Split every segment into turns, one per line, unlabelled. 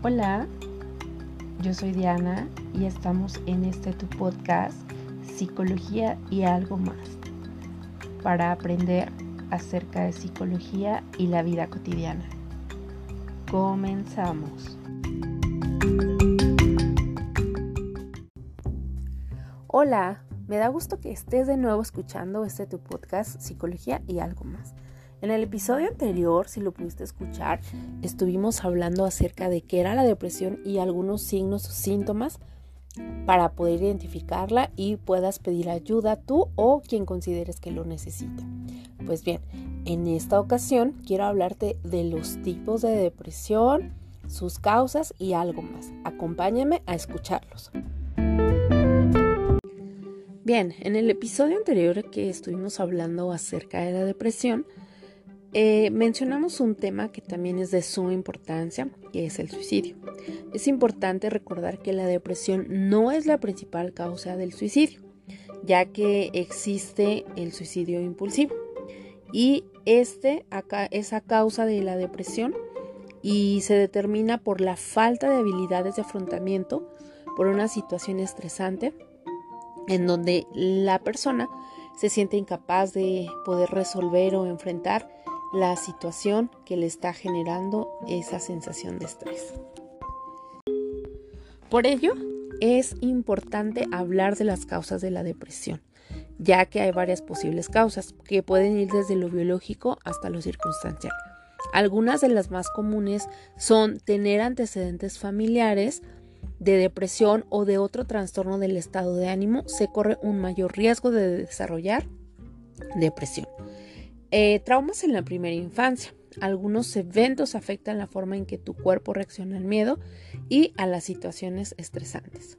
Hola, yo soy Diana y estamos en este tu podcast Psicología y algo más para aprender acerca de psicología y la vida cotidiana. Comenzamos. Hola, me da gusto que estés de nuevo escuchando este tu podcast Psicología y algo más. En el episodio anterior, si lo pudiste escuchar, estuvimos hablando acerca de qué era la depresión y algunos signos o síntomas para poder identificarla y puedas pedir ayuda tú o quien consideres que lo necesita. Pues bien, en esta ocasión quiero hablarte de los tipos de depresión, sus causas y algo más. Acompáñame a escucharlos. Bien, en el episodio anterior que estuvimos hablando acerca de la depresión, eh, mencionamos un tema que también es de suma importancia, que es el suicidio. Es importante recordar que la depresión no es la principal causa del suicidio, ya que existe el suicidio impulsivo. Y este es a causa de la depresión y se determina por la falta de habilidades de afrontamiento por una situación estresante en donde la persona se siente incapaz de poder resolver o enfrentar la situación que le está generando esa sensación de estrés. Por ello, es importante hablar de las causas de la depresión, ya que hay varias posibles causas que pueden ir desde lo biológico hasta lo circunstancial. Algunas de las más comunes son tener antecedentes familiares de depresión o de otro trastorno del estado de ánimo, se corre un mayor riesgo de desarrollar depresión. Eh, traumas en la primera infancia. Algunos eventos afectan la forma en que tu cuerpo reacciona al miedo y a las situaciones estresantes.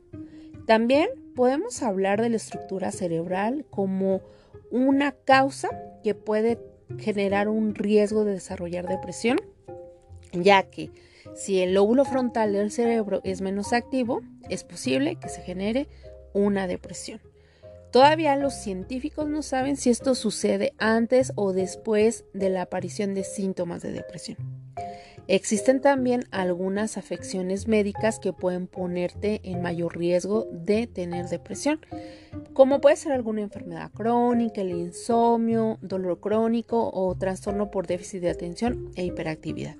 También podemos hablar de la estructura cerebral como una causa que puede generar un riesgo de desarrollar depresión, ya que si el lóbulo frontal del cerebro es menos activo, es posible que se genere una depresión. Todavía los científicos no saben si esto sucede antes o después de la aparición de síntomas de depresión. Existen también algunas afecciones médicas que pueden ponerte en mayor riesgo de tener depresión, como puede ser alguna enfermedad crónica, el insomnio, dolor crónico o trastorno por déficit de atención e hiperactividad.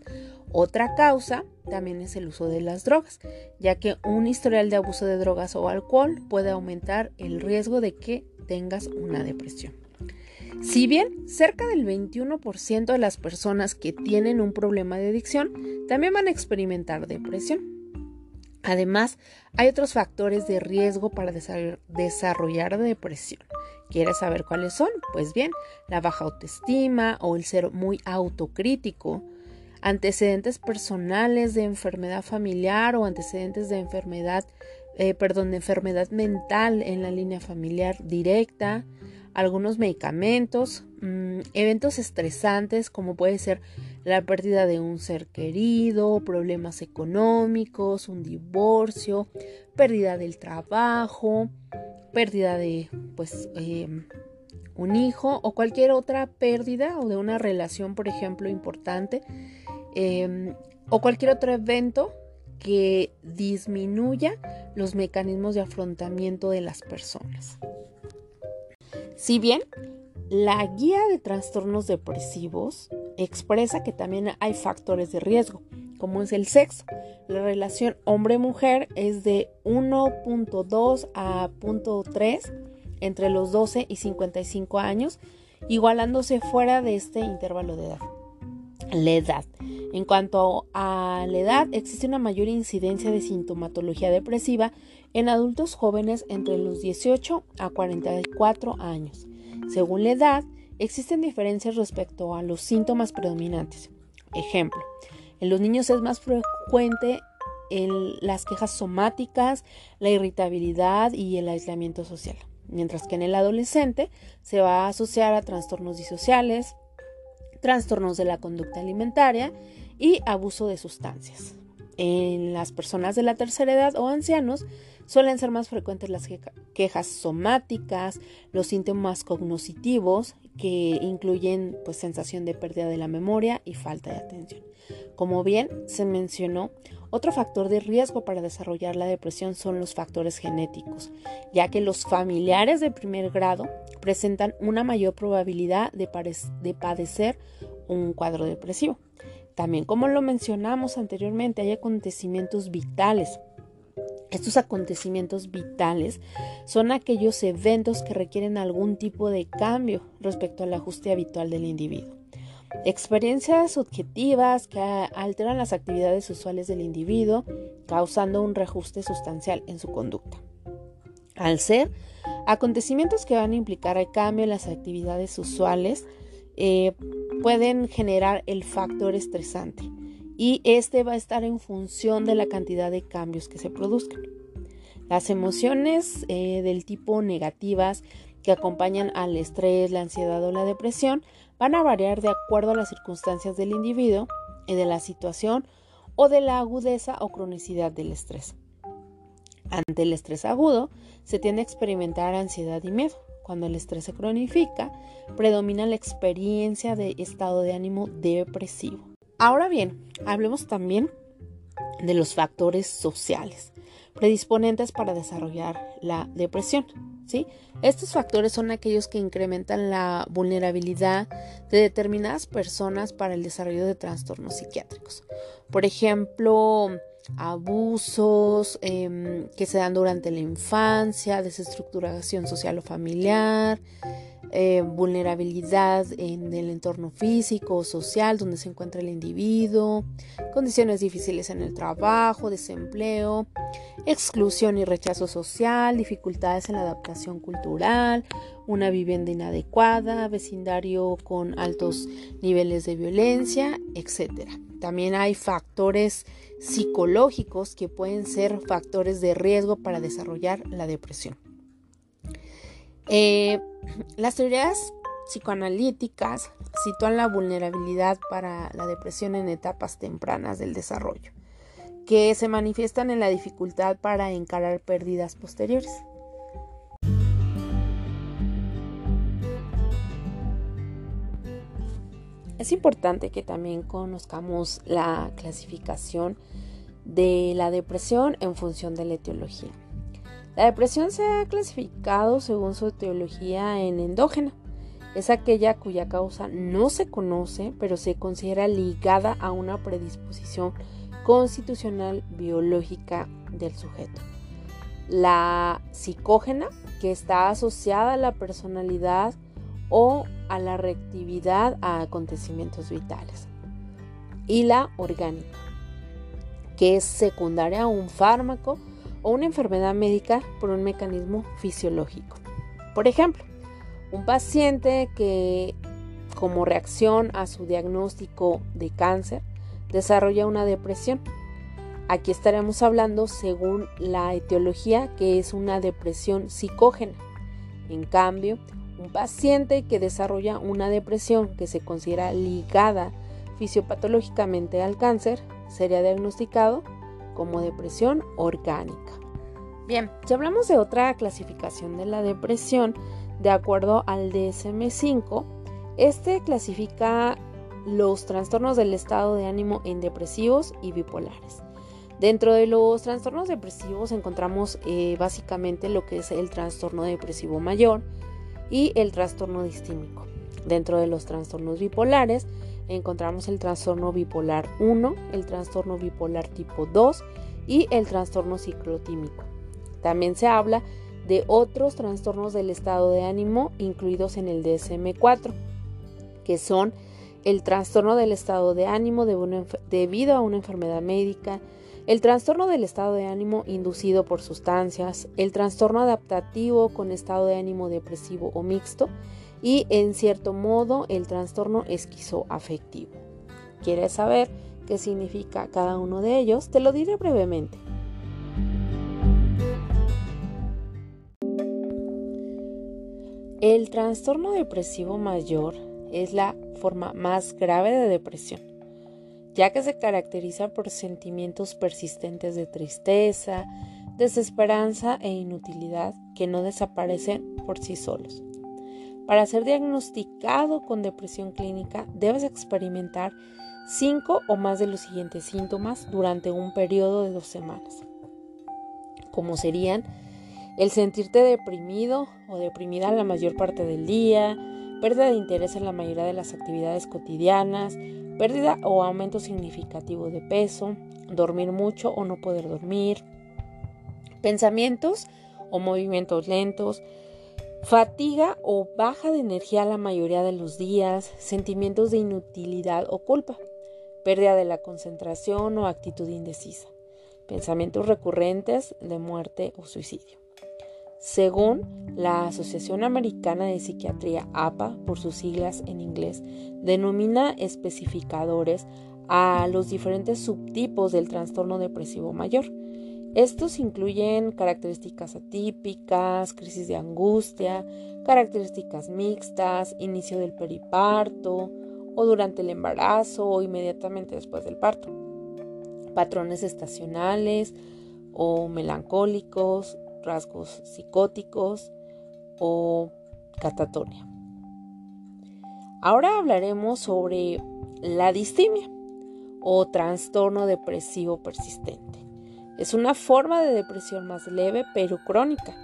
Otra causa también es el uso de las drogas, ya que un historial de abuso de drogas o alcohol puede aumentar el riesgo de que tengas una depresión. Si bien cerca del 21% de las personas que tienen un problema de adicción también van a experimentar depresión. Además, hay otros factores de riesgo para desarrollar depresión. ¿Quieres saber cuáles son? Pues bien, la baja autoestima o el ser muy autocrítico, antecedentes personales de enfermedad familiar o antecedentes de enfermedad, eh, perdón, de enfermedad mental en la línea familiar directa, algunos medicamentos, mm, eventos estresantes como puede ser la pérdida de un ser querido, problemas económicos, un divorcio, pérdida del trabajo, pérdida de pues em, un hijo o cualquier otra pérdida o de una relación, por ejemplo, importante Em, o cualquier otro evento que disminuya los mecanismos de afrontamiento de las personas. Si bien la guía de trastornos depresivos expresa que también hay factores de riesgo, como es el sexo. La relación hombre-mujer es de 1.2 a 0.3 entre los 12 y 55 años, igualándose fuera de este intervalo de edad. La edad. En cuanto a la edad, existe una mayor incidencia de sintomatología depresiva en adultos jóvenes entre los 18 a 44 años. Según la edad, existen diferencias respecto a los síntomas predominantes. Ejemplo, en los niños es más frecuente en las quejas somáticas, la irritabilidad y el aislamiento social, mientras que en el adolescente se va a asociar a trastornos disociales, trastornos de la conducta alimentaria y abuso de sustancias. En las personas de la tercera edad o ancianos suelen ser más frecuentes las quejas somáticas, los síntomas cognitivos que incluyen pues sensación de pérdida de la memoria y falta de atención. Como bien se mencionó, Otro factor de riesgo para desarrollar la depresión son los factores genéticos, ya que los familiares de primer grado presentan una mayor probabilidad de, padecer un cuadro depresivo. También, como lo mencionamos anteriormente, hay acontecimientos vitales. Estos acontecimientos vitales son aquellos eventos que requieren algún tipo de cambio respecto al ajuste habitual del individuo. Experiencias objetivas que alteran las actividades usuales del individuo, causando un reajuste sustancial en su conducta. Al ser acontecimientos que van a implicar el cambio en las actividades usuales, eh, pueden generar el factor estresante y este va a estar en función de la cantidad de cambios que se produzcan. Las emociones eh, del tipo negativas que acompañan al estrés, la ansiedad o la depresión van a variar de acuerdo a las circunstancias del individuo y de la situación o de la agudeza o cronicidad del estrés. Ante el estrés agudo, se tiende a experimentar ansiedad y miedo. Cuando el estrés se cronifica, predomina la experiencia de estado de ánimo depresivo. Ahora bien, hablemos también de los factores sociales predisponentes para desarrollar la depresión. ¿Sí? Estos factores son aquellos que incrementan la vulnerabilidad de determinadas personas para el desarrollo de trastornos psiquiátricos. Por ejemplo, abusos em, que se dan durante la infancia, desestructuración social o familiar, eh, vulnerabilidad en el entorno físico o social donde se encuentra el individuo, condiciones difíciles en el trabajo, desempleo, exclusión y rechazo social, dificultades en la adaptación cultural, una vivienda inadecuada, vecindario con altos niveles de violencia, etc. También hay factores psicológicos que pueden ser factores de riesgo para desarrollar la depresión. Eh, las teorías psicoanalíticas sitúan la vulnerabilidad para la depresión en etapas tempranas del desarrollo, que se manifiestan en la dificultad para encarar pérdidas posteriores. Es importante que también conozcamos la clasificación de la depresión en función de la etiología. La depresión se ha clasificado según su etiología en endógena. Es aquella cuya causa no se conoce, pero se considera ligada a una predisposición constitucional biológica del sujeto. La psicógena, que está asociada a la personalidad o a la reactividad a acontecimientos vitales. Y la orgánica, que es secundaria a un fármaco o una enfermedad médica por un mecanismo fisiológico. Por ejemplo, un paciente que como reacción a su diagnóstico de cáncer desarrolla una depresión. Aquí estaremos hablando según la etiología que es una depresión psicógena. En cambio, un paciente que desarrolla una depresión que se considera ligada fisiopatológicamente al cáncer sería diagnosticado como depresión orgánica. Bien, si hablamos de otra clasificación de la depresión, de acuerdo al DSM5, este clasifica los trastornos del estado de ánimo en depresivos y bipolares. Dentro de los trastornos depresivos encontramos eh, básicamente lo que es el trastorno depresivo mayor y el trastorno distímico. Dentro de los trastornos bipolares encontramos el trastorno bipolar 1, el trastorno bipolar tipo 2 y el trastorno ciclotímico. También se habla de otros trastornos del estado de ánimo incluidos en el DSM4, que son el trastorno del estado de ánimo debido a una enfermedad médica, el trastorno del estado de ánimo inducido por sustancias, el trastorno adaptativo con estado de ánimo depresivo o mixto y en cierto modo el trastorno esquizoafectivo. ¿Quieres saber qué significa cada uno de ellos? Te lo diré brevemente. El trastorno depresivo mayor es la forma más grave de depresión, ya que se caracteriza por sentimientos persistentes de tristeza, desesperanza e inutilidad que no desaparecen por sí solos. Para ser diagnosticado con depresión clínica, debes experimentar cinco o más de los siguientes síntomas durante un periodo de dos semanas, como serían el sentirte deprimido o deprimida la mayor parte del día, pérdida de interés en la mayoría de las actividades cotidianas, pérdida o aumento significativo de peso, dormir mucho o no poder dormir, pensamientos o movimientos lentos, fatiga o baja de energía la mayoría de los días, sentimientos de inutilidad o culpa, pérdida de la concentración o actitud indecisa, pensamientos recurrentes de muerte o suicidio. Según la Asociación Americana de Psiquiatría APA, por sus siglas en inglés, denomina especificadores a los diferentes subtipos del trastorno depresivo mayor. Estos incluyen características atípicas, crisis de angustia, características mixtas, inicio del periparto o durante el embarazo o inmediatamente después del parto, patrones estacionales o melancólicos, rasgos psicóticos o catatonia. Ahora hablaremos sobre la distimia o trastorno depresivo persistente. Es una forma de depresión más leve pero crónica.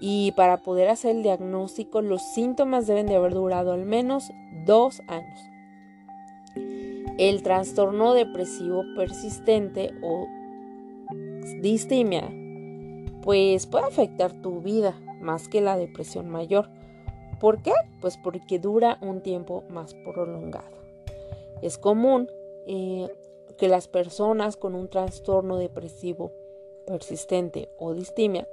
Y para poder hacer el diagnóstico los síntomas deben de haber durado al menos dos años. El trastorno depresivo persistente o distimia pues puede afectar tu vida más que la depresión mayor. ¿Por qué? Pues porque dura un tiempo más prolongado. Es común eh, que las personas con un trastorno depresivo persistente o distimia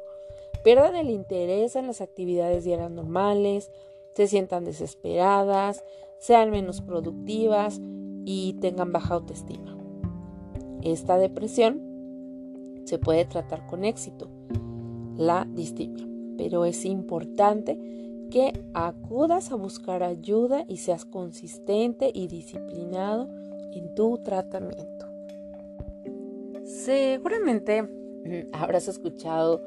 pierdan el interés en las actividades diarias normales, se sientan desesperadas, sean menos productivas y tengan baja autoestima. Esta depresión se puede tratar con éxito la distimia, pero es importante que acudas a buscar ayuda y seas consistente y disciplinado en tu tratamiento. Seguramente mm, habrás escuchado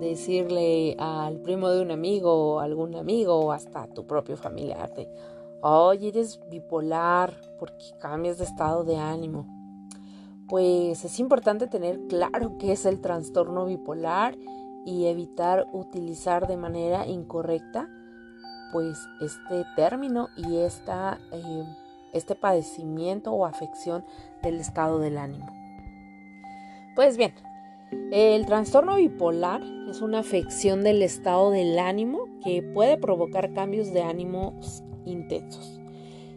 decirle al primo de un amigo o algún amigo o hasta a tu propio familiar oye, eres bipolar porque cambias de estado de ánimo. Pues es importante tener claro qué es el trastorno bipolar y evitar utilizar de manera incorrecta pues este término y esta, eh, este padecimiento o afección del estado del ánimo. Pues bien, el trastorno bipolar es una afección del estado del ánimo que puede provocar cambios de ánimos intensos.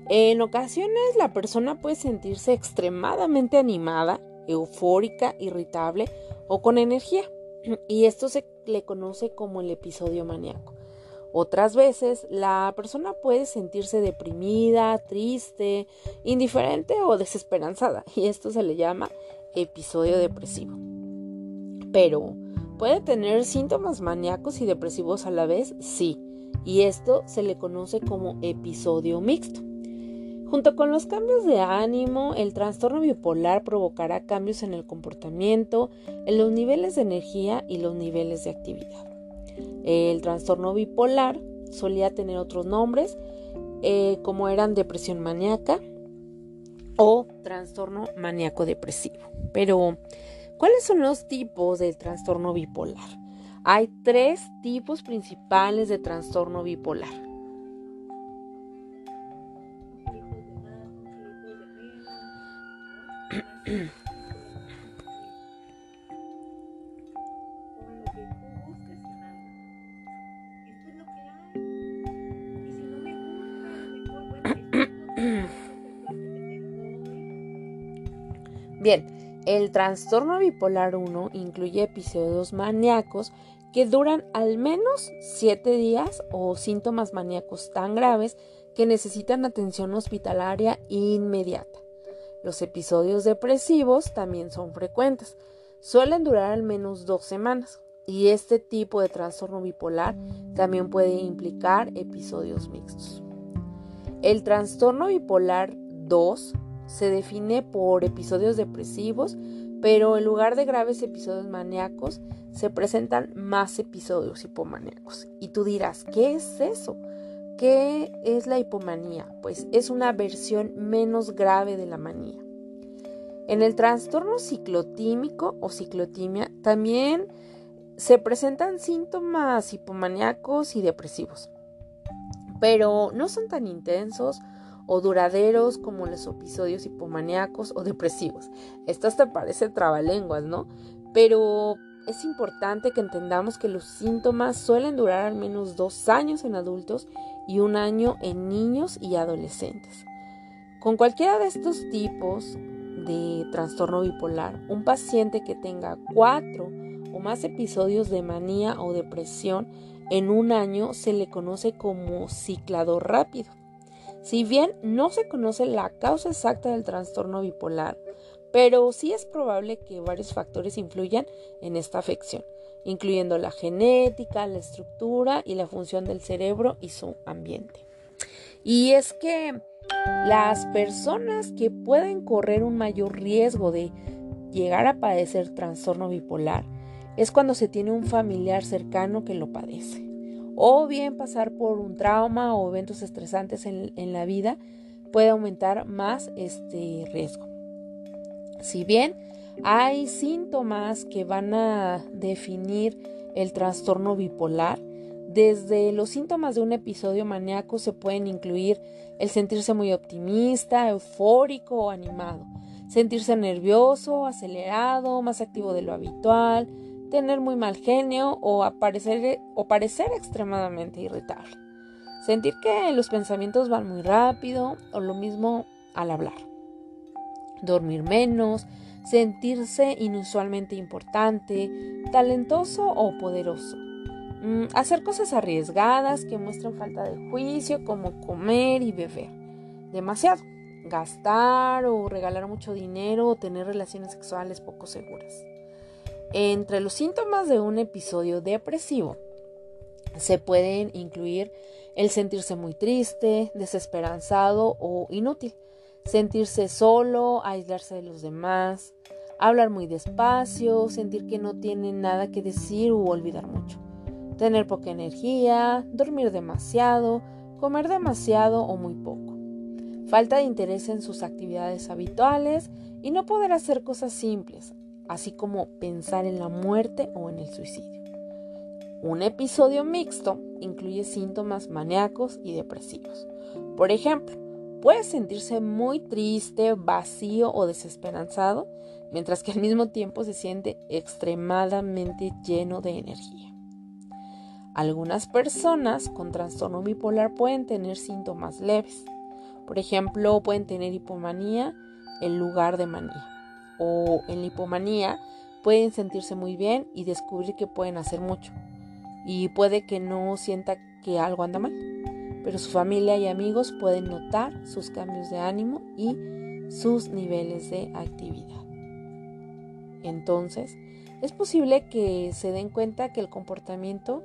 En ocasiones la persona puede sentirse extremadamente animada, eufórica, irritable o con energía y esto se le conoce como el episodio maníaco. Otras veces la persona puede sentirse deprimida, triste, indiferente o desesperanzada y esto se le llama episodio depresivo. Pero, ¿puede tener síntomas maníacos y depresivos a la vez? Sí, y esto se le conoce como episodio mixto. Junto con los cambios de ánimo, el trastorno bipolar provocará cambios en el comportamiento, en los niveles de energía y los niveles de actividad. El trastorno bipolar solía tener otros nombres, eh, como eran depresión maníaca o trastorno maníaco depresivo. Pero, ¿cuáles son los tipos del trastorno bipolar? Hay tres tipos principales de trastorno bipolar. Bien, el trastorno bipolar 1 incluye episodios maníacos que duran al menos 7 días o síntomas maníacos tan graves que necesitan atención hospitalaria inmediata. Los episodios depresivos también son frecuentes, suelen durar al menos dos semanas y este tipo de trastorno bipolar también puede implicar episodios mixtos. El trastorno bipolar 2 se define por episodios depresivos, pero en lugar de graves episodios maníacos, se presentan más episodios hipomaníacos. Y tú dirás, ¿qué es eso? ¿Qué es la hipomanía? Pues es una versión menos grave de la manía. En el trastorno ciclotímico o ciclotimia también se presentan síntomas hipomaníacos y depresivos, pero no son tan intensos o duraderos como los episodios hipomaníacos o depresivos. Estas te parecen trabalenguas, ¿no? Pero es importante que entendamos que los síntomas suelen durar al menos dos años en adultos y un año en niños y adolescentes. Con cualquiera de estos tipos de trastorno bipolar, un paciente que tenga cuatro o más episodios de manía o depresión en un año se le conoce como ciclador rápido. Si bien no se conoce la causa exacta del trastorno bipolar, pero sí es probable que varios factores influyan en esta afección, incluyendo la genética, la estructura y la función del cerebro y su ambiente. Y es que las personas que pueden correr un mayor riesgo de llegar a padecer trastorno bipolar es cuando se tiene un familiar cercano que lo padece, o bien pasar por un trauma o eventos estresantes en, la vida puede aumentar más este riesgo. Si bien hay síntomas que van a definir el trastorno bipolar, desde los síntomas de un episodio maníaco se pueden incluir el sentirse muy optimista, eufórico o animado, sentirse nervioso, acelerado, más activo de lo habitual, tener muy mal genio o, aparecer, o parecer extremadamente irritable. Sentir que los pensamientos van muy rápido o lo mismo al hablar dormir menos, sentirse inusualmente importante, talentoso o poderoso. Mm, hacer cosas arriesgadas que muestran falta de juicio como comer y beber. Demasiado. Gastar o regalar mucho dinero o tener relaciones sexuales poco seguras. Entre los síntomas de un episodio depresivo se pueden incluir el sentirse muy triste, desesperanzado o inútil sentirse solo, aislarse de los demás, hablar muy despacio, sentir que no tiene nada que decir u olvidar mucho, tener poca energía, dormir demasiado, comer demasiado o muy poco, falta de interés en sus actividades habituales y no poder hacer cosas simples, así como pensar en la muerte o en el suicidio. Un episodio mixto incluye síntomas maníacos y depresivos. Por ejemplo, Puede sentirse muy triste, vacío o desesperanzado, mientras que al mismo tiempo se siente extremadamente lleno de energía. Algunas personas con trastorno bipolar pueden tener síntomas leves. Por ejemplo, pueden tener hipomanía en lugar de manía. O en hipomanía pueden sentirse muy bien y descubrir que pueden hacer mucho. Y puede que no sienta que algo anda mal pero su familia y amigos pueden notar sus cambios de ánimo y sus niveles de actividad. Entonces, es posible que se den cuenta que el comportamiento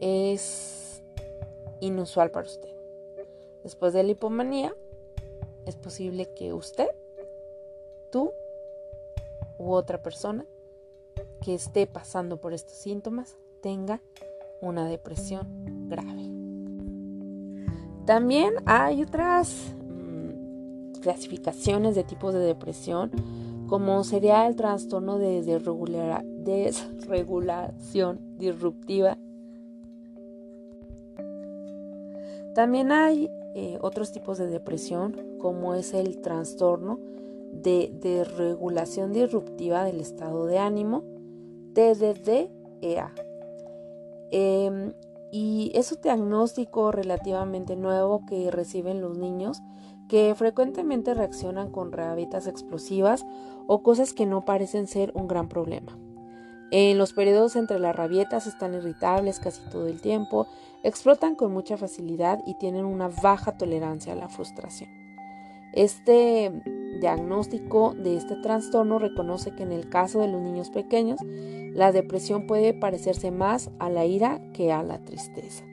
es inusual para usted. Después de la hipomanía, es posible que usted, tú u otra persona que esté pasando por estos síntomas tenga una depresión grave. También hay otras mm, clasificaciones de tipos de depresión, como sería el trastorno de desregulación disruptiva. También hay eh, otros tipos de depresión, como es el trastorno de desregulación disruptiva del estado de ánimo, TDDEA. Eh, y es un diagnóstico relativamente nuevo que reciben los niños que frecuentemente reaccionan con rabitas explosivas o cosas que no parecen ser un gran problema. En los periodos entre las rabietas están irritables casi todo el tiempo, explotan con mucha facilidad y tienen una baja tolerancia a la frustración. Este diagnóstico de este trastorno reconoce que en el caso de los niños pequeños, la depresión puede parecerse más a la ira que a la tristeza.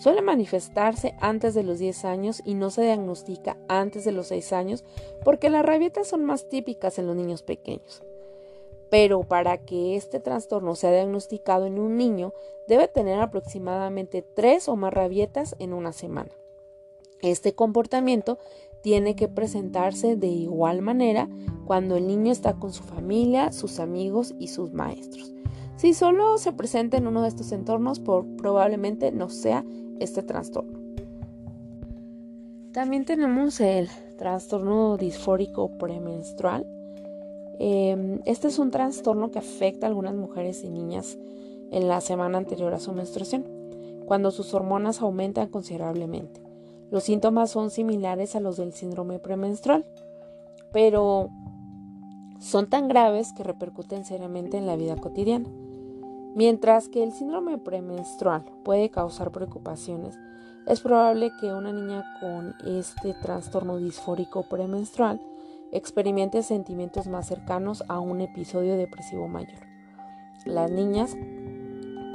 Suele manifestarse antes de los 10 años y no se diagnostica antes de los 6 años porque las rabietas son más típicas en los niños pequeños. pero para que este trastorno sea diagnosticado en un niño debe tener aproximadamente tres o más rabietas en una semana. Este comportamiento tiene que presentarse de igual manera cuando el niño está con su familia, sus amigos y sus maestros. Si solo se presenta en uno de estos entornos, probablemente no sea este trastorno. También tenemos el trastorno disfórico premenstrual. Em, este es un trastorno que afecta a algunas mujeres y niñas en la semana anterior a su menstruación, cuando sus hormonas aumentan considerablemente. Los síntomas son similares a los del síndrome premenstrual, pero son tan graves que repercuten seriamente en la vida cotidiana. Mientras que el síndrome premenstrual puede causar preocupaciones, es probable que una niña con este trastorno disfórico premenstrual experimente sentimientos más cercanos a un episodio depresivo mayor. Las niñas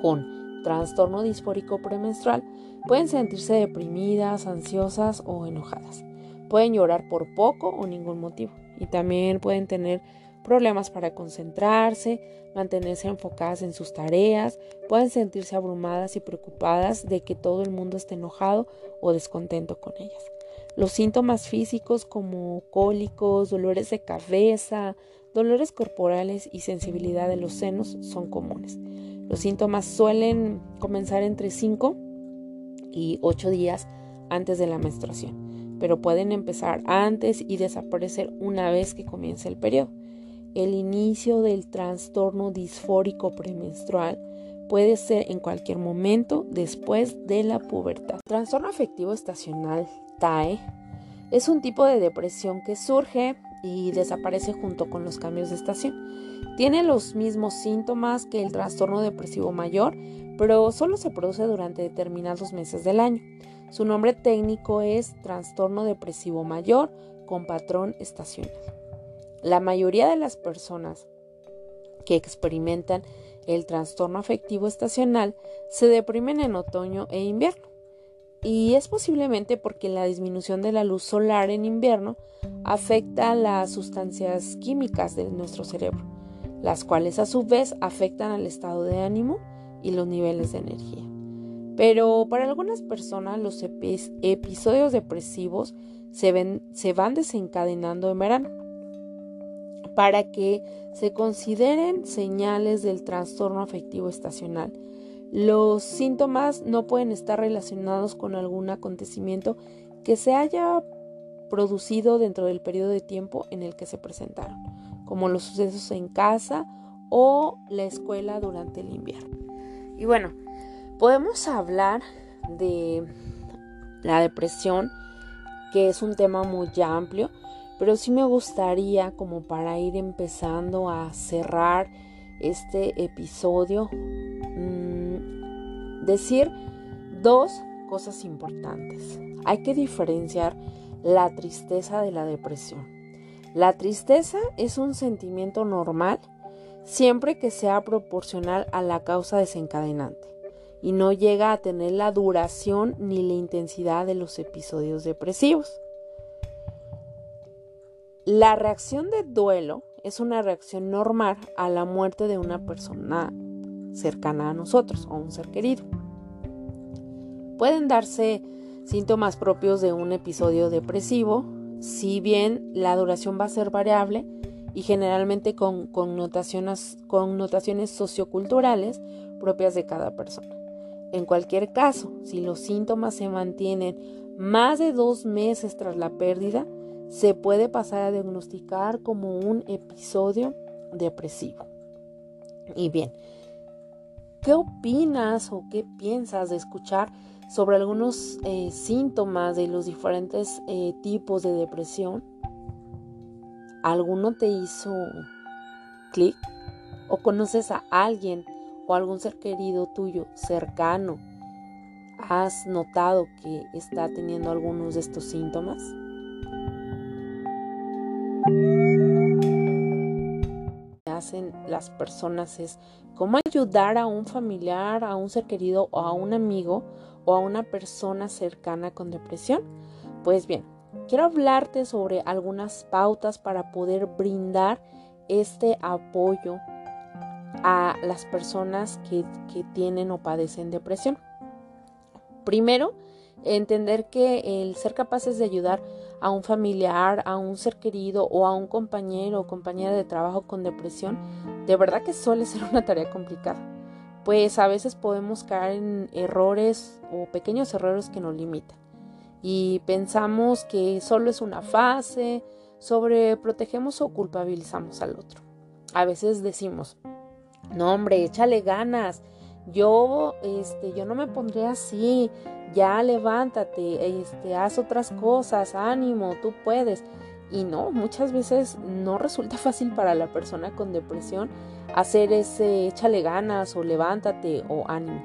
con trastorno disfórico premenstrual pueden sentirse deprimidas, ansiosas o enojadas. Pueden llorar por poco o ningún motivo y también pueden tener problemas para concentrarse, mantenerse enfocadas en sus tareas, pueden sentirse abrumadas y preocupadas de que todo el mundo esté enojado o descontento con ellas. Los síntomas físicos como cólicos, dolores de cabeza, dolores corporales y sensibilidad de los senos son comunes. Los síntomas suelen comenzar entre 5 y 8 días antes de la menstruación, pero pueden empezar antes y desaparecer una vez que comience el periodo. El inicio del trastorno disfórico premenstrual puede ser en cualquier momento después de la pubertad. Trastorno afectivo estacional TAE es un tipo de depresión que surge y desaparece junto con los cambios de estación. Tiene los mismos síntomas que el trastorno depresivo mayor, pero solo se produce durante determinados meses del año. Su nombre técnico es trastorno depresivo mayor con patrón estacional. La mayoría de las personas que experimentan el trastorno afectivo estacional se deprimen en otoño e invierno. Y es posiblemente porque la disminución de la luz solar en invierno afecta las sustancias químicas de nuestro cerebro, las cuales a su vez afectan al estado de ánimo y los niveles de energía. Pero para algunas personas los episodios depresivos se, se van desencadenando en verano. Para que se consideren señales del trastorno afectivo estacional, los síntomas no pueden estar relacionados con algún acontecimiento que se haya producido dentro del periodo de tiempo en el que se presentaron, como los sucesos en casa o la escuela durante el invierno. Y bueno, podemos hablar de la depresión, que es un tema muy amplio, pero sí me gustaría como para ir empezando a cerrar este episodio, mm, decir dos cosas importantes. Hay que diferenciar la tristeza de la depresión. La tristeza es un sentimiento normal siempre que sea proporcional a la causa desencadenante y no llega a tener la duración ni la intensidad de los episodios depresivos. La reacción de duelo es una reacción normal a la muerte de una persona cercana a nosotros o un ser querido. Pueden darse síntomas propios de un episodio depresivo, si bien la duración va a ser variable y generalmente con connotaciones, connotaciones socioculturales propias de cada persona. En cualquier caso, si los síntomas se mantienen más de dos meses tras la pérdida, se puede pasar a diagnosticar como un episodio depresivo. Y bien, ¿qué opinas o qué piensas de escuchar sobre algunos eh, síntomas de los diferentes eh, tipos de depresión. ¿Alguno te hizo clic? ¿O conoces a alguien o algún ser querido tuyo cercano? ¿Has notado que está teniendo algunos de estos síntomas? Las personas es cómo ayudar a un familiar, a un ser querido o a un amigo o a una persona cercana con depresión? Pues bien, quiero hablarte sobre algunas pautas para poder brindar este apoyo a las personas que, que tienen o padecen depresión. Primero, entender que el ser capaces de ayudar a un familiar, a un ser querido o a un compañero o compañera de trabajo con depresión, de verdad que suele ser una tarea complicada, pues a veces podemos caer en errores o pequeños errores que nos limitan. Y pensamos que solo es una fase, sobreprotegemos o culpabilizamos al otro. A veces decimos, no hombre, échale ganas, yo, este, yo no me pondré así, ya levántate, este, haz otras cosas, ánimo, tú puedes. Y no, muchas veces no resulta fácil para la persona con depresión hacer ese échale ganas o levántate o ánimo.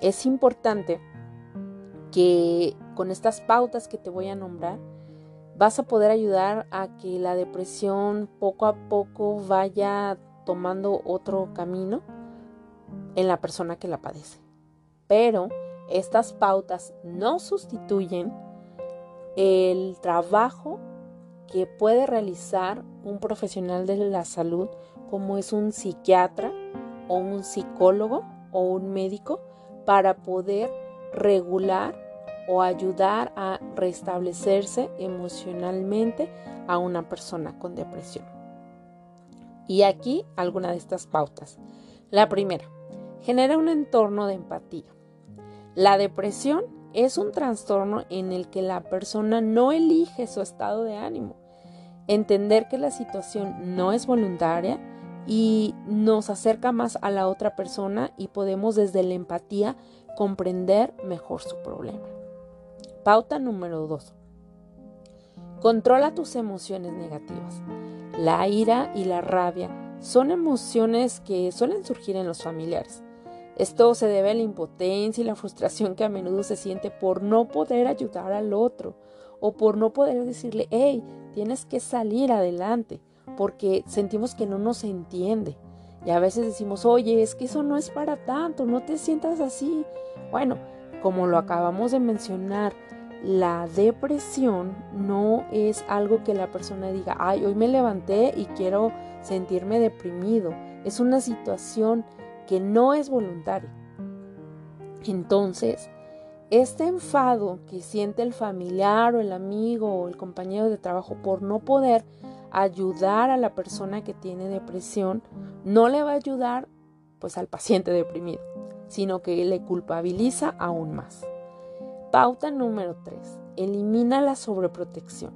Es importante que con estas pautas que te voy a nombrar vas a poder ayudar a que la depresión poco a poco vaya tomando otro camino en la persona que la padece. Pero estas pautas no sustituyen el trabajo que puede realizar un profesional de la salud como es un psiquiatra o un psicólogo o un médico para poder regular o ayudar a restablecerse emocionalmente a una persona con depresión. Y aquí alguna de estas pautas. La primera, genera un entorno de empatía. La depresión es un trastorno en el que la persona no elige su estado de ánimo. Entender que la situación no es voluntaria y nos acerca más a la otra persona y podemos desde la empatía comprender mejor su problema. Pauta número 2. Controla tus emociones negativas. La ira y la rabia son emociones que suelen surgir en los familiares. Esto se debe a la impotencia y la frustración que a menudo se siente por no poder ayudar al otro o por no poder decirle, hey, tienes que salir adelante, porque sentimos que no nos entiende. Y a veces decimos, oye, es que eso no es para tanto, no te sientas así. Bueno, como lo acabamos de mencionar, la depresión no es algo que la persona diga, ay, hoy me levanté y quiero sentirme deprimido. Es una situación que no es voluntaria. Entonces, este enfado que siente el familiar o el amigo o el compañero de trabajo por no poder ayudar a la persona que tiene depresión, no le va a ayudar pues al paciente deprimido, sino que le culpabiliza aún más. Pauta número 3. Elimina la sobreprotección.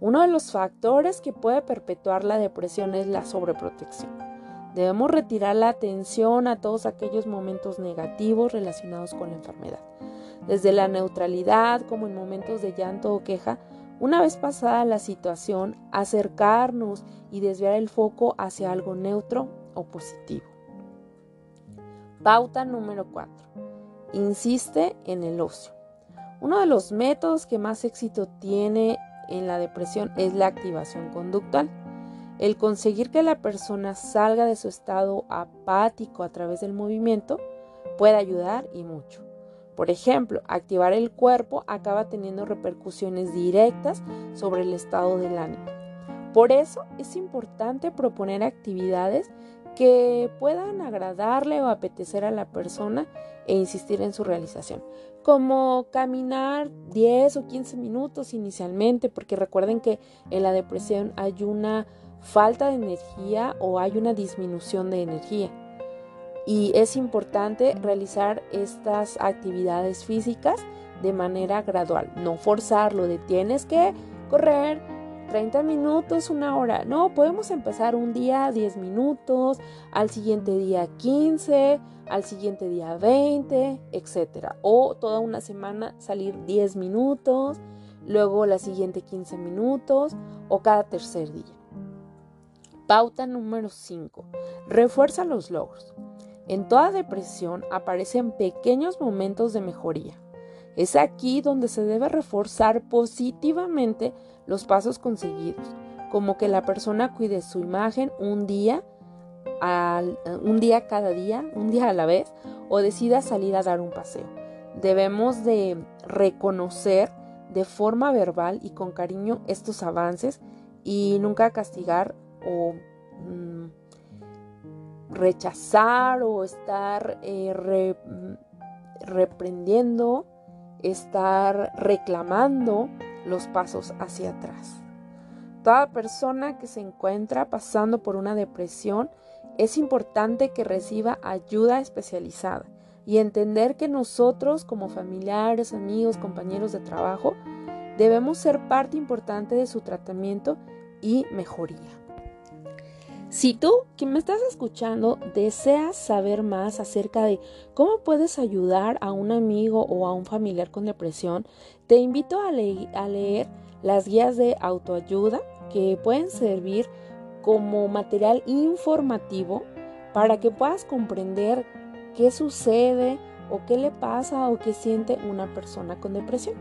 Uno de los factores que puede perpetuar la depresión es la sobreprotección. Debemos retirar la atención a todos aquellos momentos negativos relacionados con la enfermedad. Desde la neutralidad, como en momentos de llanto o queja, una vez pasada la situación, acercarnos y desviar el foco hacia algo neutro o positivo. Pauta número 4. Insiste en el ocio. Uno de los métodos que más éxito tiene en la depresión es la activación conductual. El conseguir que la persona salga de su estado apático a través del movimiento puede ayudar y mucho. Por ejemplo, activar el cuerpo acaba teniendo repercusiones directas sobre el estado del ánimo. Por eso es importante proponer actividades que puedan agradarle o apetecer a la persona e insistir en su realización, como caminar 10 o 15 minutos inicialmente, porque recuerden que en la depresión hay una falta de energía o hay una disminución de energía. Y es importante realizar estas actividades físicas de manera gradual, no forzarlo de tienes que correr 30 minutos, una hora. No, podemos empezar un día 10 minutos, al siguiente día 15, al siguiente día 20, etc. O toda una semana salir 10 minutos, luego la siguiente 15 minutos o cada tercer día. Pauta número 5. Refuerza los logros. En toda depresión aparecen pequeños momentos de mejoría. Es aquí donde se debe reforzar positivamente los pasos conseguidos, como que la persona cuide su imagen un día, un día cada día, un día a la vez, o decida salir a dar un paseo. Debemos de reconocer de forma verbal y con cariño estos avances y nunca castigar o mm, rechazar o estar eh, mm, reprendiendo, estar reclamando los pasos hacia atrás. Toda persona que se encuentra pasando por una depresión es importante que reciba ayuda especializada y entender que nosotros como familiares, amigos, compañeros de trabajo, debemos ser parte importante de su tratamiento y mejoría. Si tú, quien me estás escuchando, deseas saber más acerca de cómo puedes ayudar a un amigo o a un familiar con depresión, te invito a, a leer las guías de autoayuda que pueden servir como material informativo para que puedas comprender qué sucede o qué le pasa o qué siente una persona con depresión.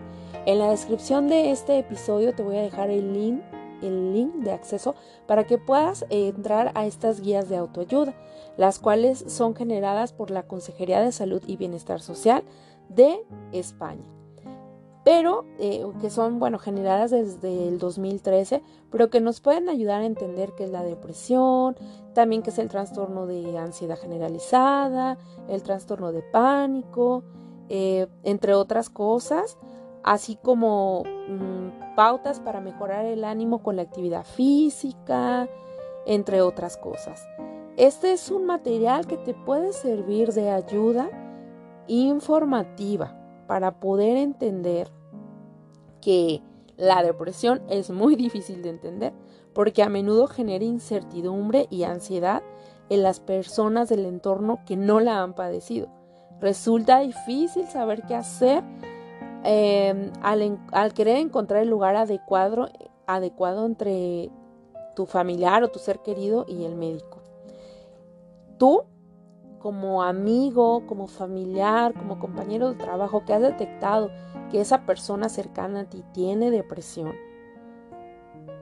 En la descripción de este episodio te voy a dejar el link, el link de acceso para que puedas entrar a estas guías de autoayuda, las cuales son generadas por la Consejería de Salud y Bienestar Social de España. Pero eh, que son, bueno, generadas desde el 2013, pero que nos pueden ayudar a entender qué es la depresión, también qué es el trastorno de ansiedad generalizada, el trastorno de pánico, eh, entre otras cosas, así como mm, pautas para mejorar el ánimo con la actividad física, entre otras cosas. Este es un material que te puede servir de ayuda informativa para poder entender que la depresión es muy difícil de entender porque a menudo genera incertidumbre y ansiedad en las personas del entorno que no la han padecido. Resulta difícil saber qué hacer em, al, al, querer encontrar el lugar adecuado, adecuado entre tu familiar o tu ser querido y el médico. Tú como amigo, como familiar, como compañero de trabajo que has detectado que esa persona cercana a ti tiene depresión,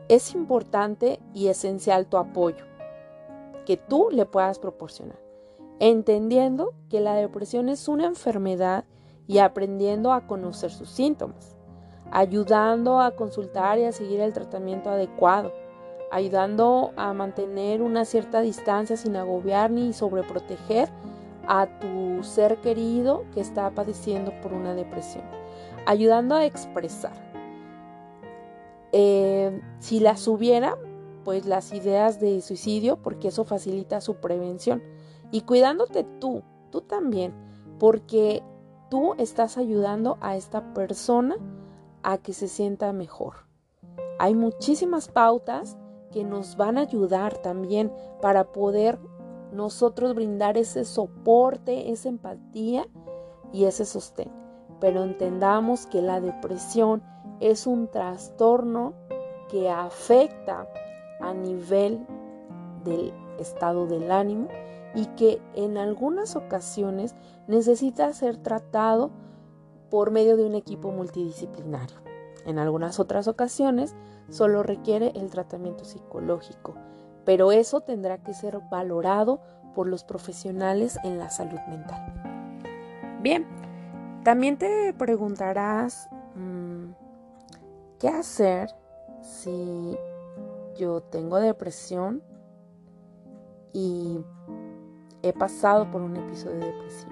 es importante y esencial tu apoyo que tú le puedas proporcionar, entendiendo que la depresión es una enfermedad y aprendiendo a conocer sus síntomas, ayudando a consultar y a seguir el tratamiento adecuado ayudando a mantener una cierta distancia sin agobiar ni sobreproteger a tu ser querido que está padeciendo por una depresión, ayudando a expresar. Eh, si las hubiera, pues las ideas de suicidio, porque eso facilita su prevención. Y cuidándote tú, tú también, porque tú estás ayudando a esta persona a que se sienta mejor. Hay muchísimas pautas que nos van a ayudar también para poder nosotros brindar ese soporte, esa empatía y ese sostén. Pero entendamos que la depresión es un trastorno que afecta a nivel del estado del ánimo y que en algunas ocasiones necesita ser tratado por medio de un equipo multidisciplinario. En algunas otras ocasiones solo requiere el tratamiento psicológico, pero eso tendrá que ser valorado por los profesionales en la salud mental. Bien, también te preguntarás mm, qué hacer si yo tengo depresión y he pasado por un episodio depresivo.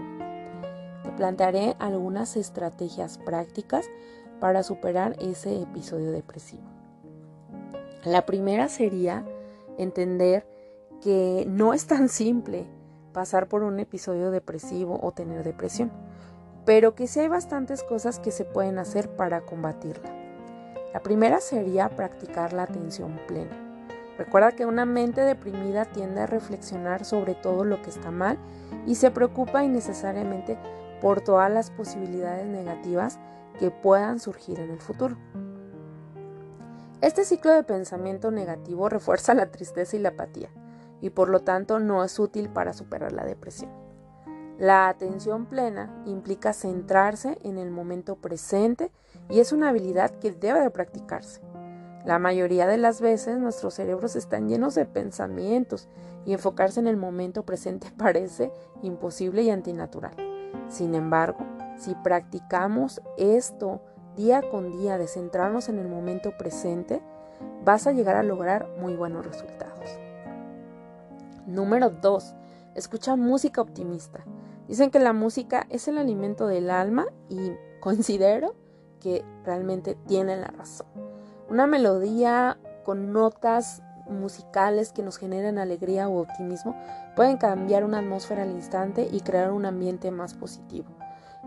Te plantearé algunas estrategias prácticas para superar ese episodio depresivo. La primera sería entender que no es tan simple pasar por un episodio depresivo o tener depresión, pero que sí hay bastantes cosas que se pueden hacer para combatirla. La primera sería practicar la atención plena. Recuerda que una mente deprimida tiende a reflexionar sobre todo lo que está mal y se preocupa innecesariamente por todas las posibilidades negativas que puedan surgir en el futuro. Este ciclo de pensamiento negativo refuerza la tristeza y la apatía y por lo tanto no es útil para superar la depresión. La atención plena implica centrarse en el momento presente y es una habilidad que debe de practicarse. La mayoría de las veces nuestros cerebros están llenos de pensamientos y enfocarse en el momento presente parece imposible y antinatural. Sin embargo, si practicamos esto día con día de centrarnos en el momento presente, vas a llegar a lograr muy buenos resultados. Número 2. Escucha música optimista. Dicen que la música es el alimento del alma y considero que realmente tienen la razón. Una melodía con notas musicales que nos generan alegría o optimismo pueden cambiar una atmósfera al instante y crear un ambiente más positivo.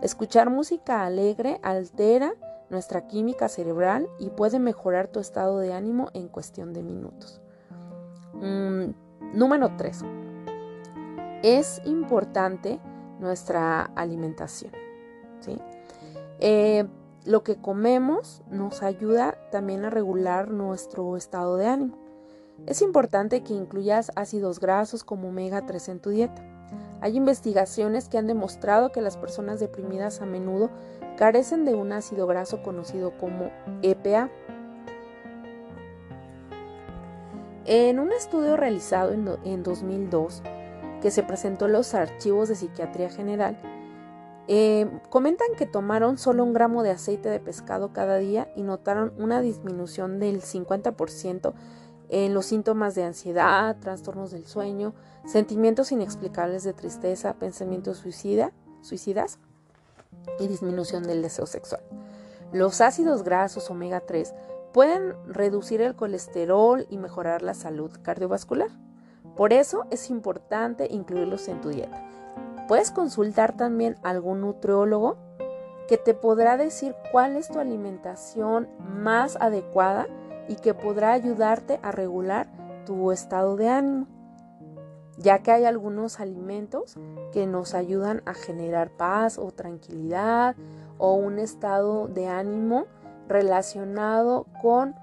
Escuchar música alegre altera nuestra química cerebral y puede mejorar tu estado de ánimo en cuestión de minutos. Mm, número 3. Es importante nuestra alimentación. ¿sí? Eh, lo que comemos nos ayuda también a regular nuestro estado de ánimo. Es importante que incluyas ácidos grasos como omega 3 en tu dieta. Hay investigaciones que han demostrado que las personas deprimidas a menudo carecen de un ácido graso conocido como EPA. En un estudio realizado en, 2002, que se presentó en los archivos de psiquiatría general, eh, comentan que tomaron solo un gramo de aceite de pescado cada día y notaron una disminución del 50% en los síntomas de ansiedad, trastornos del sueño, sentimientos inexplicables de tristeza, pensamientos suicida, suicidas y disminución del deseo sexual. Los ácidos grasos omega 3 pueden reducir el colesterol y mejorar la salud cardiovascular. Por eso es importante incluirlos en tu dieta. Puedes consultar también a algún nutriólogo que te podrá decir cuál es tu alimentación más adecuada y que podrá ayudarte a regular tu estado de ánimo, ya que hay algunos alimentos que nos ayudan a generar paz o tranquilidad o un estado de ánimo relacionado con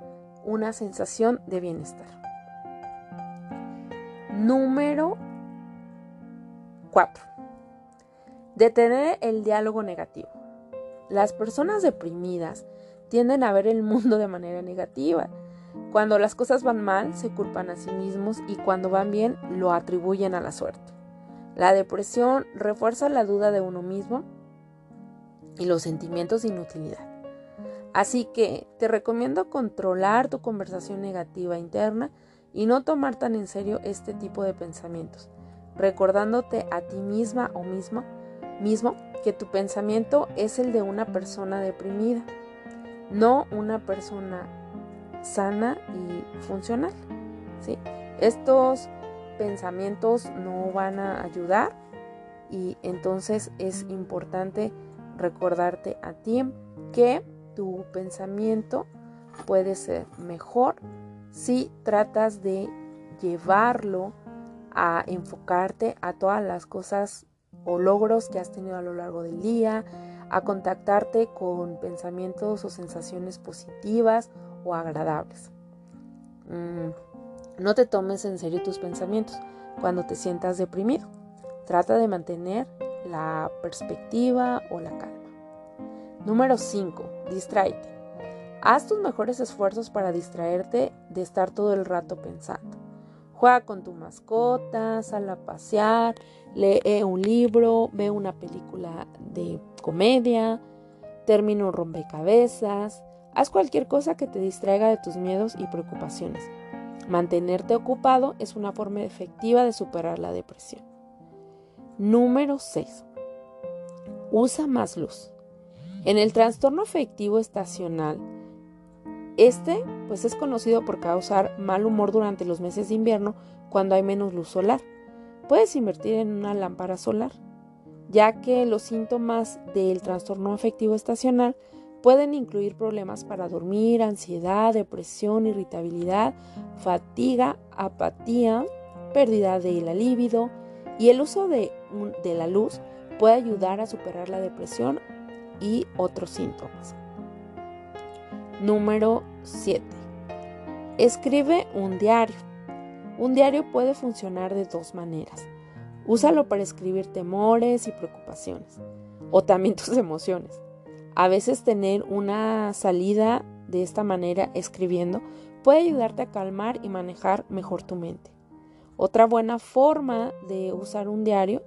una sensación de bienestar. Número 4. Detener el diálogo negativo. Las personas deprimidas tienden a ver el mundo de manera negativa. Cuando las cosas van mal, se culpan a sí mismos y cuando van bien, lo atribuyen a la suerte. La depresión refuerza la duda de uno mismo y los sentimientos de inutilidad. Así que te recomiendo controlar tu conversación negativa interna y no tomar tan en serio este tipo de pensamientos, recordándote a ti misma o mismo, mismo que tu pensamiento es el de una persona deprimida no una persona sana y funcional. ¿sí? Estos pensamientos no van a ayudar y entonces es importante recordarte a ti que tu pensamiento puede ser mejor si tratas de llevarlo a enfocarte a todas las cosas o logros que has tenido a lo largo del día, a contactarte con pensamientos o sensaciones positivas o agradables. Mm, no te tomes en serio tus pensamientos cuando te sientas deprimido. Trata de mantener la perspectiva o la calma. Número 5. Distráete. Haz tus mejores esfuerzos para distraerte de estar todo el rato pensando. Con tu mascota, sal a pasear, lee un libro, ve una película de comedia, termina un rompecabezas, haz cualquier cosa que te distraiga de tus miedos y preocupaciones. Mantenerte ocupado es una forma efectiva de superar la depresión. Número 6. Usa más luz. En el trastorno afectivo estacional, este pues es conocido por causar mal humor durante los meses de invierno cuando hay menos luz solar. Puedes invertir en una lámpara solar, ya que los síntomas del trastorno afectivo estacional pueden incluir problemas para dormir, ansiedad, depresión, irritabilidad, fatiga, apatía, pérdida de la libido y el uso de, de la luz puede ayudar a superar la depresión y otros síntomas. Número 7. Escribe un diario. Un diario puede funcionar de dos maneras. Úsalo para escribir temores y preocupaciones, o también tus emociones. A veces tener una salida de esta manera escribiendo puede ayudarte a calmar y manejar mejor tu mente. Otra buena forma de usar un diario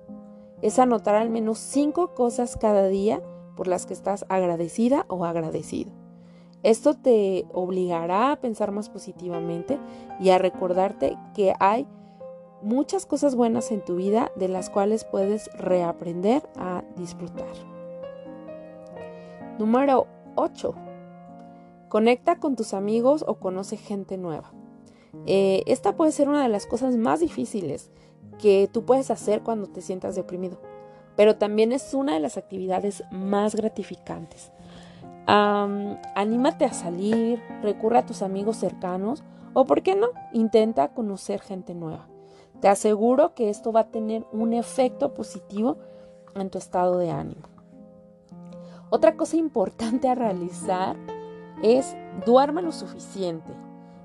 es anotar al menos cinco cosas cada día por las que estás agradecida o agradecido. Esto te obligará a pensar más positivamente y a recordarte que hay muchas cosas buenas en tu vida de las cuales puedes reaprender a disfrutar. Número 8. Conecta con tus amigos o conoce gente nueva. Eh, esta puede ser una de las cosas más difíciles que tú puedes hacer cuando te sientas deprimido, pero también es una de las actividades más gratificantes. Anímate a salir, recurre a tus amigos cercanos o, ¿por qué no?, intenta conocer gente nueva. Te aseguro que esto va a tener un efecto positivo en tu estado de ánimo. Otra cosa importante a realizar es duerme lo suficiente.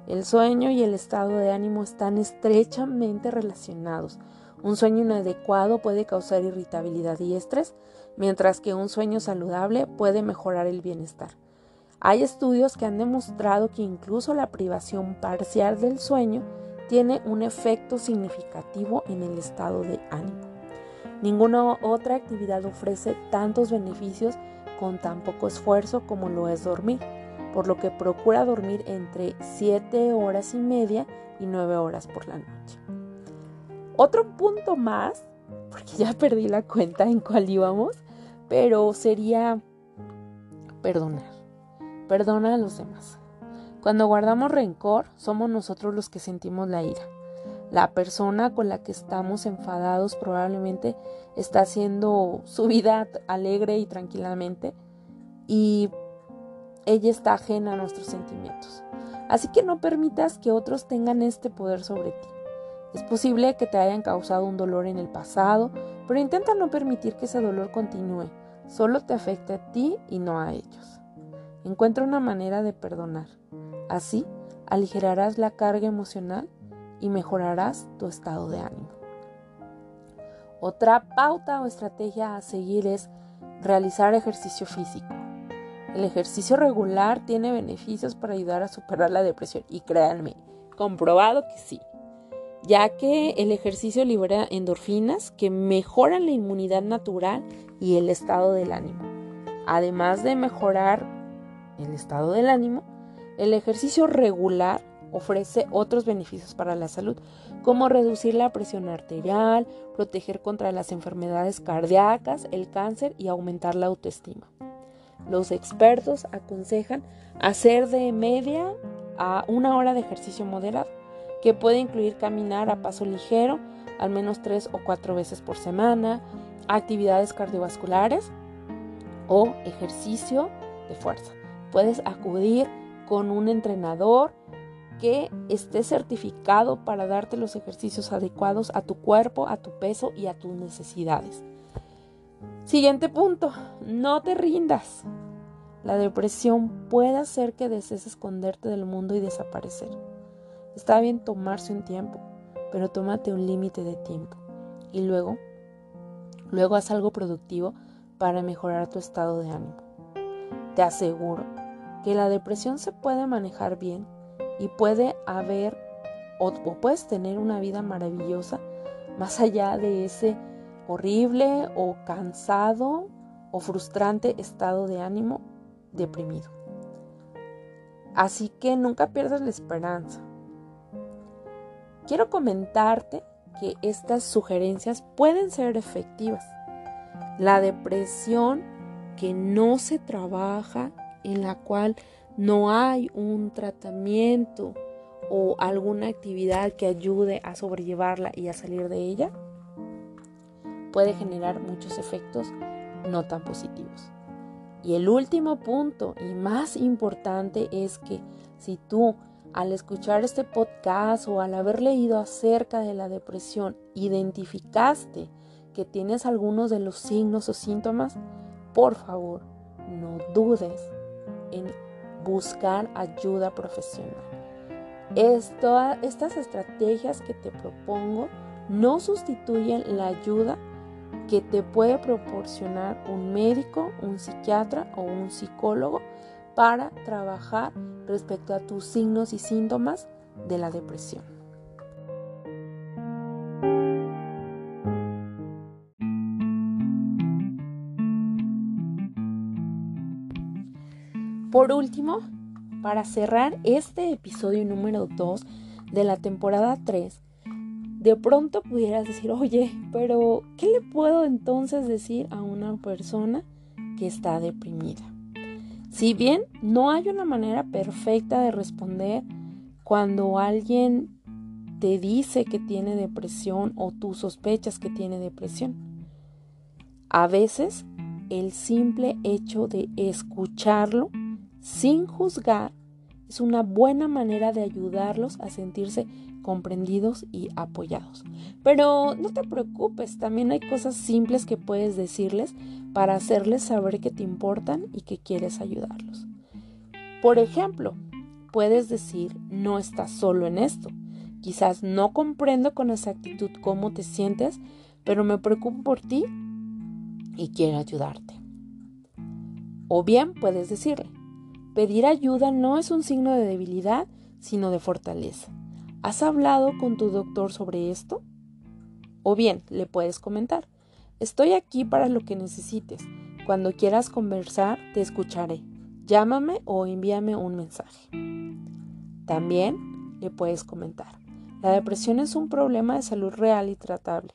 El sueño y el estado de ánimo están estrechamente relacionados. Un sueño inadecuado puede causar irritabilidad y estrés, mientras que un sueño saludable puede mejorar el bienestar. Hay estudios que han demostrado que incluso la privación parcial del sueño tiene un efecto significativo en el estado de ánimo. Ninguna otra actividad ofrece tantos beneficios con tan poco esfuerzo como lo es dormir, por lo que procura dormir entre 7 horas y media y 9 horas por la noche. Otro punto más, porque ya perdí la cuenta en cuál íbamos, pero sería perdonar. Perdona a los demás. Cuando guardamos rencor, somos nosotros los que sentimos la ira. La persona con la que estamos enfadados probablemente está haciendo su vida alegre y tranquilamente y ella está ajena a nuestros sentimientos. Así que no permitas que otros tengan este poder sobre ti. Es posible que te hayan causado un dolor en el pasado, pero intenta no permitir que ese dolor continúe. Solo te afecte a ti y no a ellos. Encuentra una manera de perdonar. Así, aligerarás la carga emocional y mejorarás tu estado de ánimo. Otra pauta o estrategia a seguir es realizar ejercicio físico. El ejercicio regular tiene beneficios para ayudar a superar la depresión y créanme, comprobado que sí, ya que el ejercicio libera endorfinas que mejoran la inmunidad natural y el estado del ánimo. Además de mejorar el estado del ánimo, el ejercicio regular ofrece otros beneficios para la salud, como reducir la presión arterial, proteger contra las enfermedades cardíacas, el cáncer y aumentar la autoestima. Los expertos aconsejan hacer de media a una hora de ejercicio moderado, que puede incluir caminar a paso ligero al menos tres o cuatro veces por semana, actividades cardiovasculares o ejercicio de fuerza. Puedes acudir con un entrenador que esté certificado para darte los ejercicios adecuados a tu cuerpo, a tu peso y a tus necesidades. Siguiente punto, no te rindas. La depresión puede hacer que desees esconderte del mundo y desaparecer. Está bien tomarse un tiempo, pero tómate un límite de tiempo y luego, luego haz algo productivo para mejorar tu estado de ánimo. Te aseguro que la depresión se puede manejar bien y puede haber o, puedes tener una vida maravillosa más allá de ese horrible o cansado o frustrante estado de ánimo deprimido. Así que nunca pierdas la esperanza. Quiero comentarte que estas sugerencias pueden ser efectivas. La depresión que no se trabaja en la cual no hay un tratamiento o alguna actividad que ayude a sobrellevarla y a salir de ella, puede generar muchos efectos no tan positivos. Y el último punto y más importante es que si tú al escuchar este podcast o al haber leído acerca de la depresión identificaste que tienes algunos de los signos o síntomas, por favor, no dudes en buscar ayuda profesional. estas estrategias que te propongo no sustituyen la ayuda que te puede proporcionar un médico, un psiquiatra o un psicólogo para trabajar respecto a tus signos y síntomas de la depresión. Por último, para cerrar este episodio número 2 de la temporada 3, de pronto pudieras decir, oye, pero ¿qué le puedo entonces decir a una persona que está deprimida? Si bien no hay una manera perfecta de responder cuando alguien te dice que tiene depresión o tú sospechas que tiene depresión. A veces el simple hecho de escucharlo sin juzgar es una buena manera de ayudarlos a sentirse comprendidos y apoyados. Pero no te preocupes, también hay cosas simples que puedes decirles para hacerles saber que te importan y que quieres ayudarlos. Por ejemplo, puedes decir, no estás solo en esto. Quizás no comprendo con exactitud cómo te sientes, pero me preocupo por ti y quiero ayudarte. O bien puedes decirle, pedir ayuda no es un signo de debilidad, sino de fortaleza. ¿Has hablado con tu doctor sobre esto? O bien le puedes comentar, estoy aquí para lo que necesites. Cuando quieras conversar, te escucharé. Llámame o envíame un mensaje. También le puedes comentar, la depresión es un problema de salud real y tratable.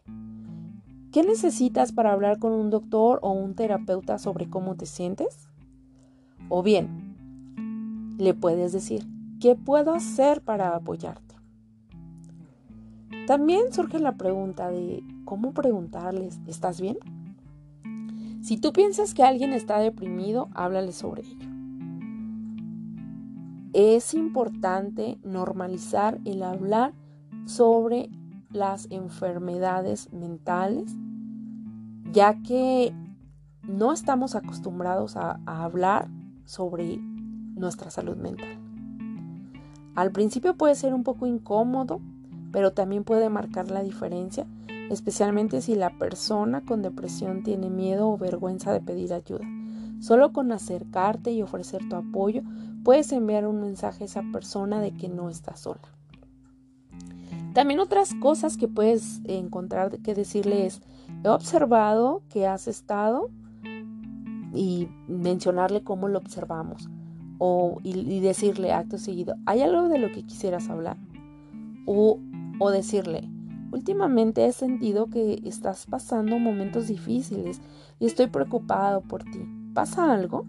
¿Qué necesitas para hablar con un doctor o un terapeuta sobre cómo te sientes? O bien, le puedes decir, ¿qué puedo hacer para apoyarte? También surge la pregunta de cómo preguntarles, ¿estás bien? Si tú piensas que alguien está deprimido, háblale sobre ello. Es importante normalizar el hablar sobre las enfermedades mentales, ya que no estamos acostumbrados a, hablar sobre nuestra salud mental. Al principio puede ser un poco incómodo, pero también puede marcar la diferencia, especialmente si la persona con depresión tiene miedo o vergüenza de pedir ayuda. Solo con acercarte y ofrecer tu apoyo puedes enviar un mensaje a esa persona de que no está sola. También otras cosas que puedes encontrar que decirle es, he observado que has estado y mencionarle cómo lo observamos. O, y, decirle acto seguido, ¿hay algo de lo que quisieras hablar? O, o decirle, últimamente he sentido que estás pasando momentos difíciles y estoy preocupado por ti. ¿Pasa algo?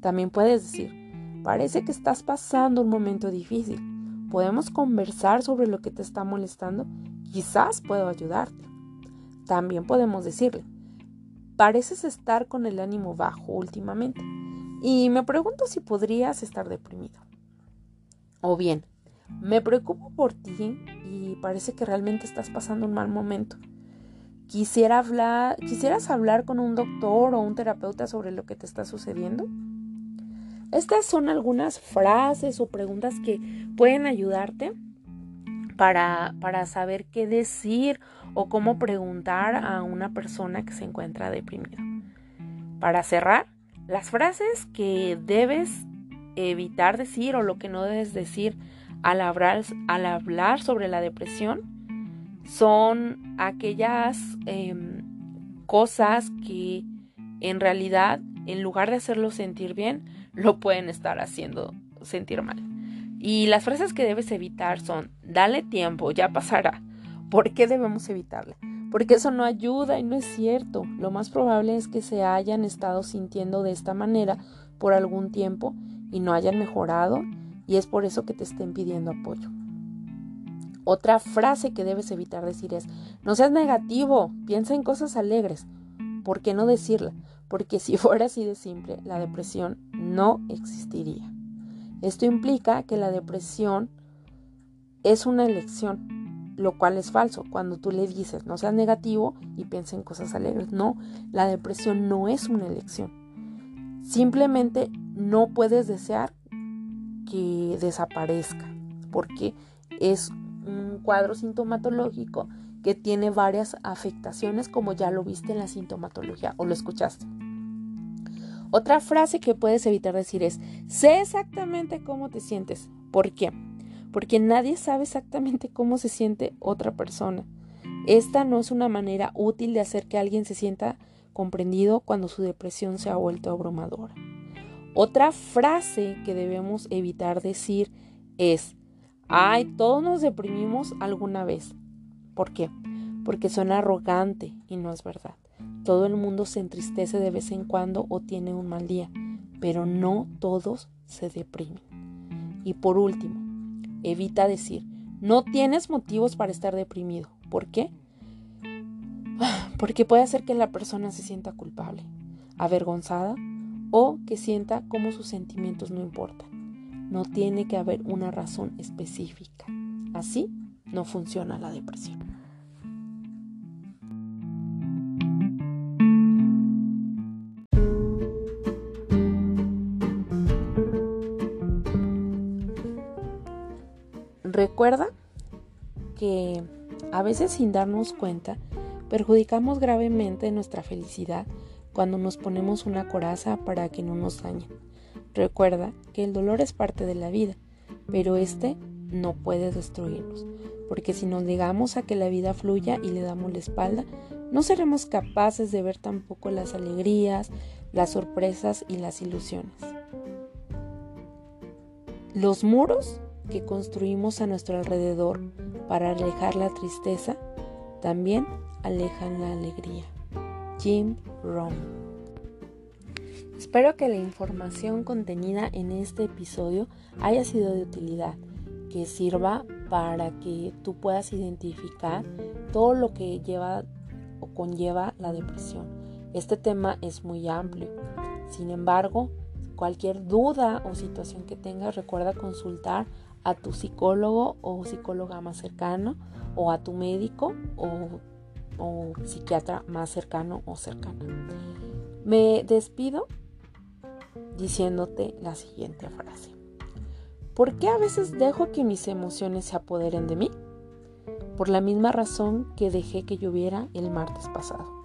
También puedes decir, parece que estás pasando un momento difícil podemos conversar sobre lo que te está molestando, quizás puedo ayudarte. También podemos decirle, pareces estar con el ánimo bajo últimamente y me pregunto si podrías estar deprimido. O bien, me preocupo por ti y parece que realmente estás pasando un mal momento. Quisiera hablar, ¿Quisieras hablar con un doctor o un terapeuta sobre lo que te está sucediendo? Estas son algunas frases o preguntas que pueden ayudarte para, para, saber qué decir o cómo preguntar a una persona que se encuentra deprimida. Para cerrar, las frases que debes evitar decir o lo que no debes decir al hablar, al hablar sobre la depresión son aquellas em, cosas que en realidad, en lugar de hacerlo sentir bien, lo pueden estar haciendo sentir mal. Y las frases que debes evitar son, dale tiempo, ya pasará. ¿Por qué debemos evitarla? Porque eso no ayuda y no es cierto. Lo más probable es que se hayan estado sintiendo de esta manera por algún tiempo y no hayan mejorado y es por eso que te estén pidiendo apoyo. Otra frase que debes evitar decir es, no seas negativo, piensa en cosas alegres. ¿Por qué no decirla? porque si fuera así de simple, la depresión no existiría. Esto implica que la depresión es una elección, lo cual es falso. Cuando tú le dices no seas negativo y piensa en cosas alegres, no, la depresión no es una elección. Simplemente no puedes desear que desaparezca, porque es un cuadro sintomatológico que tiene varias afectaciones como ya lo viste en la sintomatología o lo escuchaste. Otra frase que puedes evitar decir es, sé exactamente cómo te sientes. ¿Por qué? Porque nadie sabe exactamente cómo se siente otra persona. Esta no es una manera útil de hacer que alguien se sienta comprendido cuando su depresión se ha vuelto abrumadora. Otra frase que debemos evitar decir es, ay, todos nos deprimimos alguna vez. ¿Por qué? Porque suena arrogante y no es verdad. Todo el mundo se entristece de vez en cuando o tiene un mal día, pero no todos se deprimen. Y por último, evita decir, no tienes motivos para estar deprimido. ¿Por qué? Porque puede hacer que la persona se sienta culpable, avergonzada o que sienta como sus sentimientos no importan. No tiene que haber una razón específica. Así no funciona la depresión. Recuerda que a veces sin darnos cuenta perjudicamos gravemente nuestra felicidad cuando nos ponemos una coraza para que no nos dañen. Recuerda que el dolor es parte de la vida, pero este no puede destruirnos, porque si nos negamos a que la vida fluya y le damos la espalda, no seremos capaces de ver tampoco las alegrías, las sorpresas y las ilusiones. Los muros que construimos a nuestro alrededor para alejar la tristeza también alejan la alegría. Jim Rohn. Espero que la información contenida en este episodio haya sido de utilidad, que sirva para que tú puedas identificar todo lo que lleva o conlleva la depresión. Este tema es muy amplio. Sin embargo, cualquier duda o situación que tengas, recuerda consultar a tu psicólogo o psicóloga más cercano o a tu médico o o psiquiatra más cercano o cercana. Me despido diciéndote la siguiente frase. ¿Por qué a veces dejo que mis emociones se apoderen de mí? Por la misma razón que dejé que lloviera el martes pasado.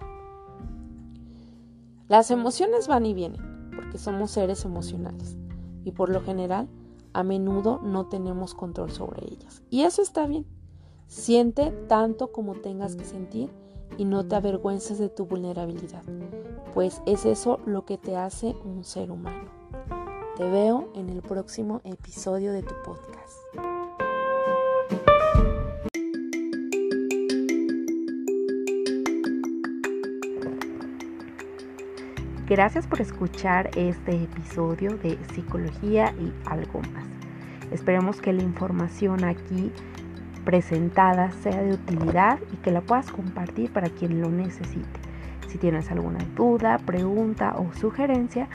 Las emociones van y vienen, porque somos seres emocionales, y por lo general, a menudo no tenemos control sobre ellas. Y eso está bien. Siente tanto como tengas que sentir y no te avergüences de tu vulnerabilidad, pues es eso lo que te hace un ser humano. Te veo en el próximo episodio de tu podcast. Gracias por escuchar este episodio de Psicología y algo más. Esperemos que la información aquí presentada sea de utilidad y que la puedas compartir para quien lo necesite. Si tienes alguna duda, pregunta o sugerencia,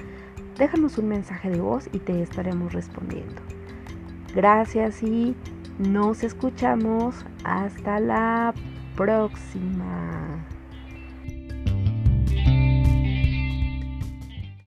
déjanos un mensaje de voz y te estaremos respondiendo. Gracias y nos escuchamos hasta la próxima.